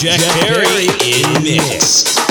Jack Perry in mix.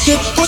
そ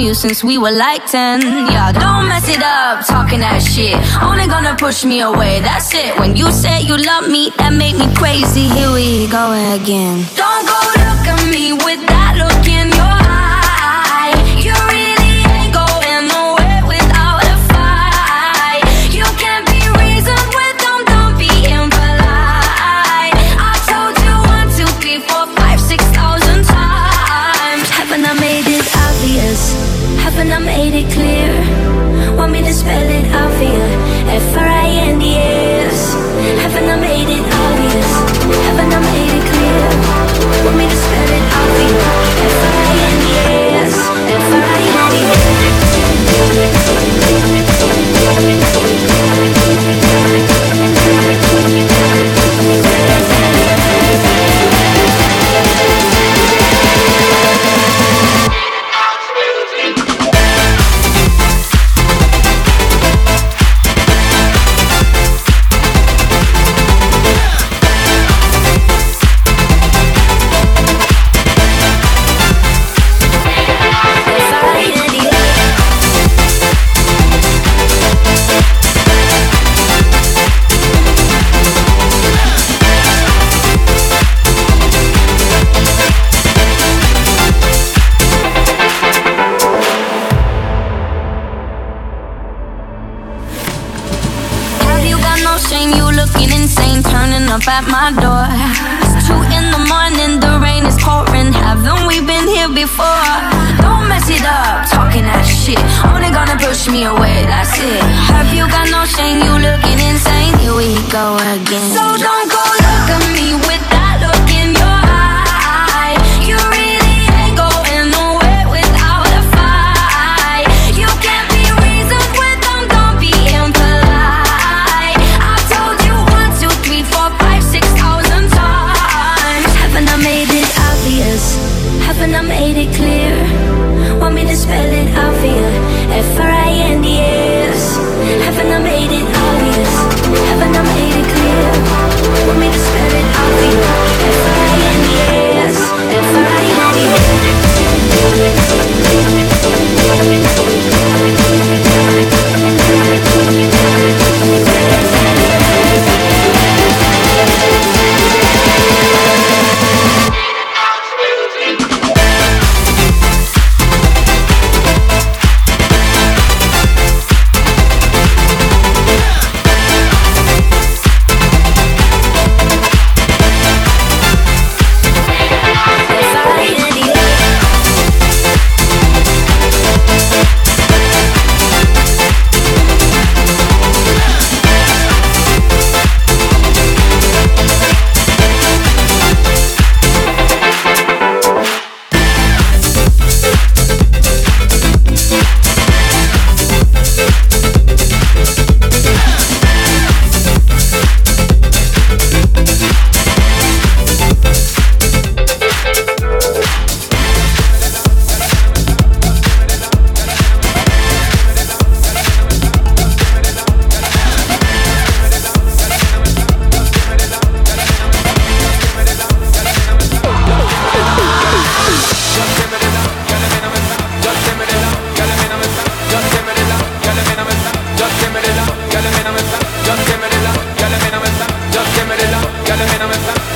you since we were like 10. Yeah, don't mess it up, talking that shit. Only gonna push me away, that's it. When you say you love me, that make me crazy. Here we go again. Don't go look at me with that look in your you?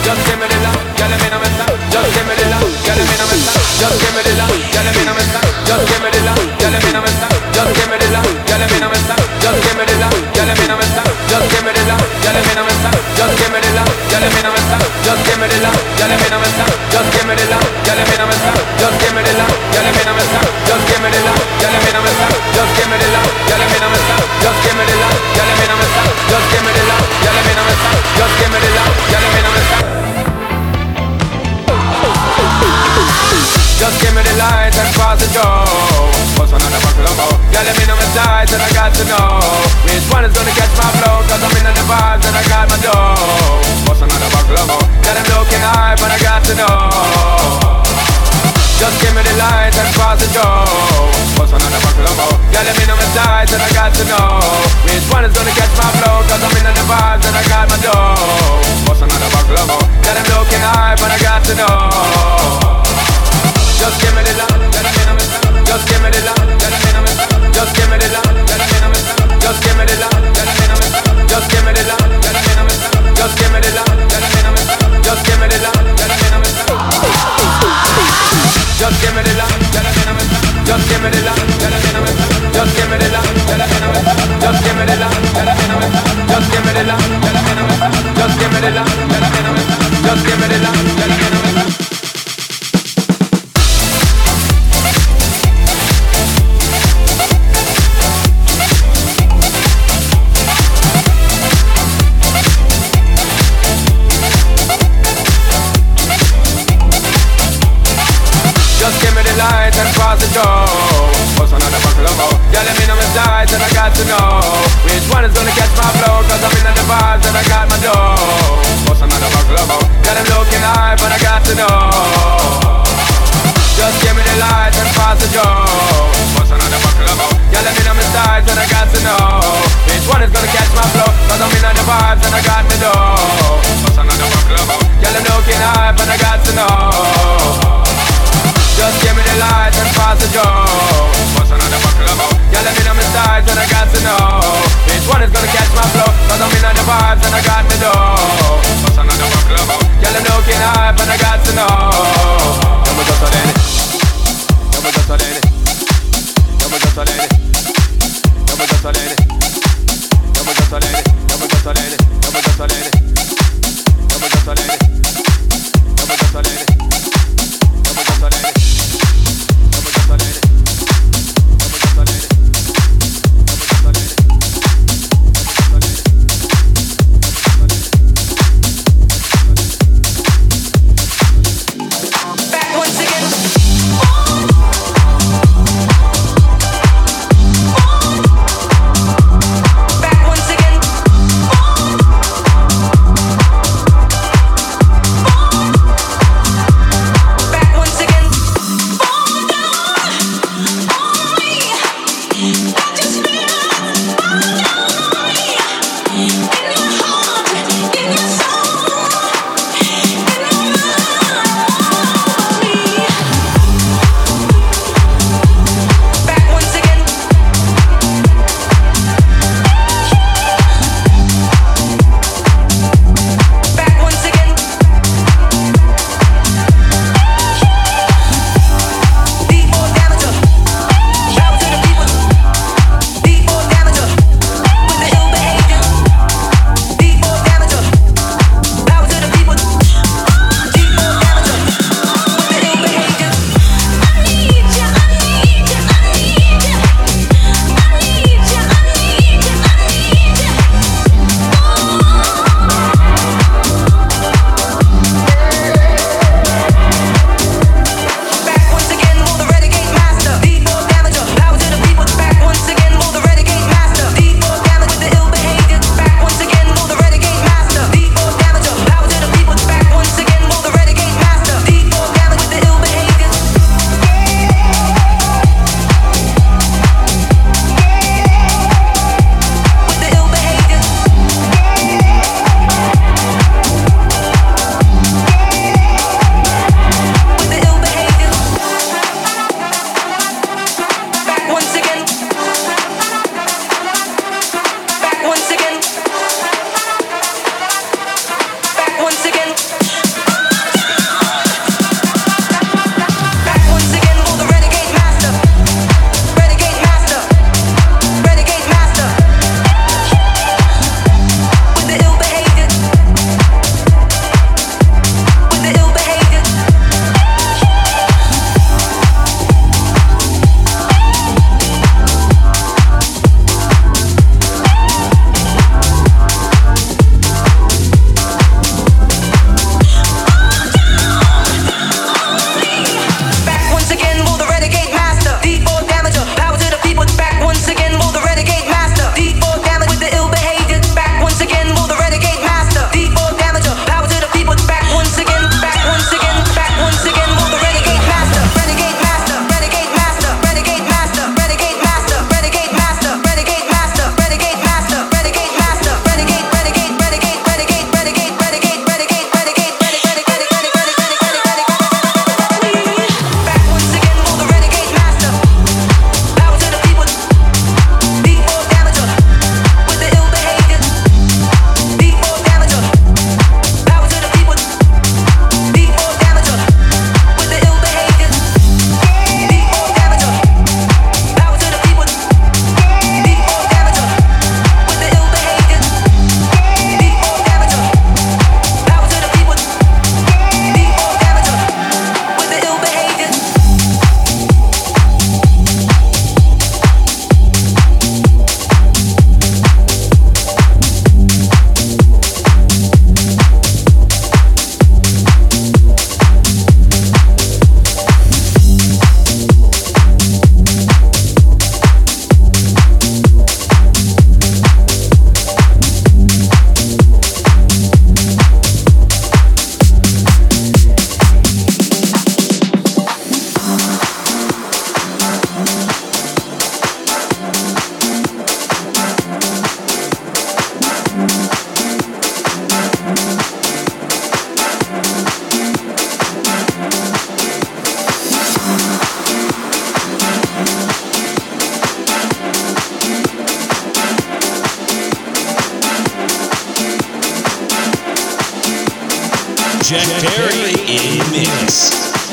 Just That I'm looking high, but I got to know. Just give me the light and pass the door. What's another buckle of more? Yeah, let me know my size and I got to know. Which one is gonna catch my blow? Cause I'm in the vibes and I got my dough. What's another buckle of more? Yeah, I'm looking high, but I got to know. Just give me the light, that I'm in a. Just give me the light. Just give me the light. Just give me the light. Just give me the light. Just give me the light. Just give me the love, gotta get on me. Just give me the love, gotta get on me. Just give me the love, gotta get on me. Just give me the love, gotta get on me. Just give me the love, gotta get on me. Just give me the love, gotta get on me. Just give me the love, gotta get on me. Just give me the love, gotta get on me. More? Yeah, let me know my size and I got to know Which one is gonna catch my flow Cause I'm in the vibes and I got my dough What's another buckle more? Yeah, I'm looking high but I got to know Just give me the light and pass the door. What's another buckle more? Yeah, let me know my size and I got to know Which one is gonna catch my flow Cause I'm in the vibes and I got my dough What's another buckle more? Yeah, I'm looking high but I got to know just give me the light and pass the joe. What's another buckle more? Yeah, let me know my size and I got to know Which one is gonna catch my flow Cause I'm in on the vibes and I got me dough What's another buckle? Yeah, I'm looking hype and I got to know Yo me just a lady Yo me just a lady Yo me just a lady Yo me just a lady Yo me just a lady Yo me just a lady Yo me just a lady Yo me just a lady Yo me just a lady Yo me just a lady Perry in mix.